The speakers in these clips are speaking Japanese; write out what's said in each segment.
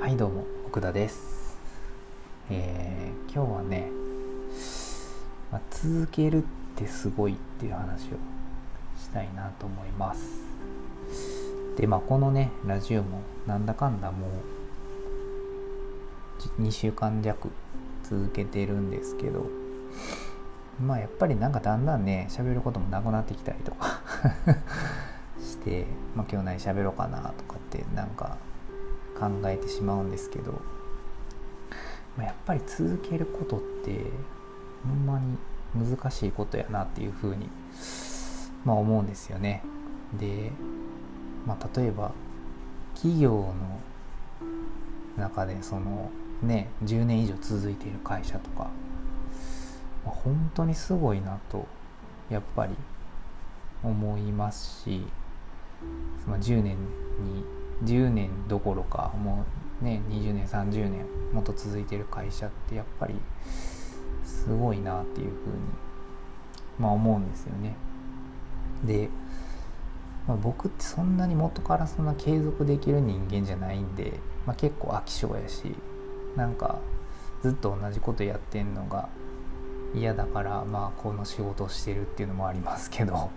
はいどうも奥田です、えー今日はね、まあ続けるってすごいっていう話をしたいなと思います。でまあこのねラジオもなんだかんだもう2週間弱続けてるんですけどまあやっぱりなんかだんだんね喋ることもなくなってきたりとか して、まあ、今日何喋ろうかなとかってなんか考えてしまうんですけど、やっぱり続けることってほんまに難しいことやなっていうふうに、まあ、思うんですよね。で、まあ、例えば企業の中でそのね10年以上続いている会社とか、まあ、本当にすごいなとやっぱり思いますし、その10年に10年どころかもうね20年30年もっと続いてる会社ってやっぱりすごいなっていうふうに、まあ、思うんですよね。で、まあ、僕ってそんなに元からそんな継続できる人間じゃないんで、まあ、結構飽き性やしなんかずっと同じことやってんのが嫌だからまあこの仕事をしてるっていうのもありますけど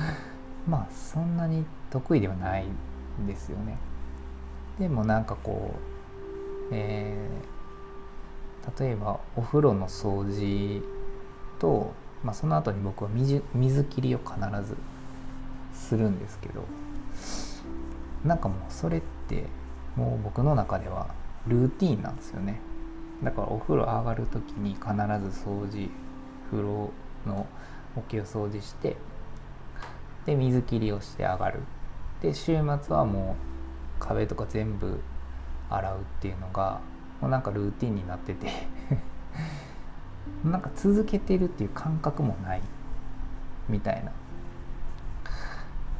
まあそんなに得意ではないですよね。でもなんかこう、えー例えばお風呂の掃除と、まあ、その後に僕は水水切りを必ずするんですけどなんかもうそれってもう僕の中ではルーティンなんですよねだからお風呂上がる時に必ず掃除風呂の桶を掃除してで水切りをして上がるで週末はもう壁とか全部洗うっていうのがもうなんかルーティンになってて。なんか続けてるっていう感覚もないみたいな。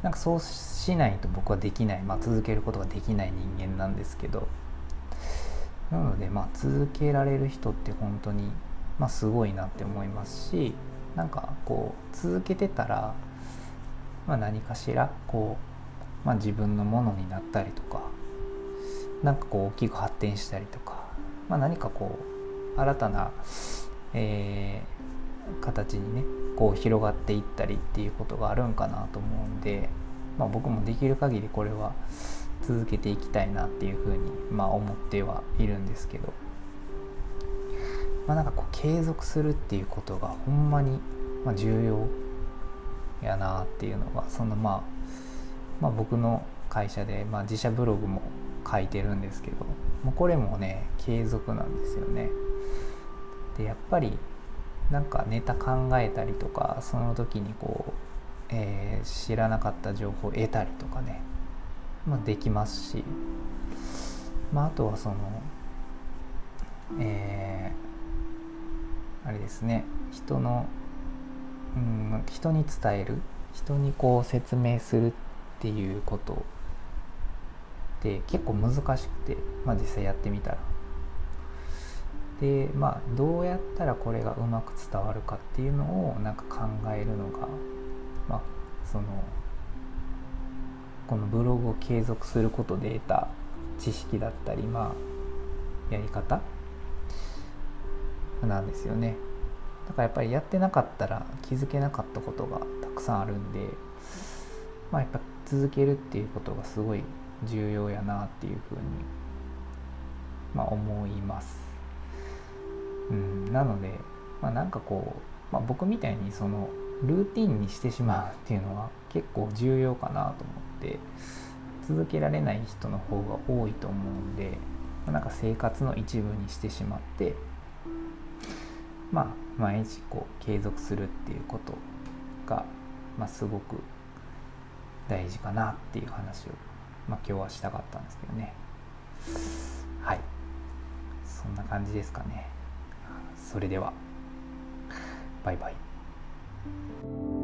なんかそうしないと僕はできない、まあ、続けることができない人間なんですけど。なのでまあ続けられる人って本当にまあすごいなって思いますしなんかこう続けてたら、まあ、何かしらこう、まあ、自分のものになったりとかなんかこう大きく発展したりとか、まあ、何かこう新たな、えー形にねこう広がっていったりっていうことがあるんかなと思うんで、まあ、僕もできる限りこれは続けていきたいなっていうふうに、まあ、思ってはいるんですけど、まあ、なんかこう継続するっていうことがほんまに、重要やなっていうのがそのまあ、まあ、僕の会社で、まあ、自社ブログも書いてるんですけどもうこれもね継続なんですよね。でやっぱりなんかネタ考えたりとかその時にこう、えー知らなかった情報を得たりとかね、まあ、できますし、まあ、あとはそのえーあれですね人の、うん、人に伝える人にこう説明するっていうことって結構難しくて、まあ、実際やってみたら。でまあどうやったらこれがうまく伝わるかっていうのをなんか考えるのがまあそのこのブログを継続することで得た知識だったりまあやり方なんですよねだからやっぱりやってなかったら気づけなかったことがたくさんあるんでまあやっぱ続けるっていうことがすごい重要やなっていうふうにまあ思います。うん、なので、まあ、なんかこう、まあ、僕みたいにそのルーティンにしてしまうっていうのは結構重要かなと思って続けられない人の方が多いと思うんで、まあ、なんか生活の一部にしてしまってまあ毎日こう継続するっていうことが、まあ、すごく大事かなっていう話を、まあ、今日はしたかったんですけどね。はい。そんな感じですかね。それでは。バイバイ。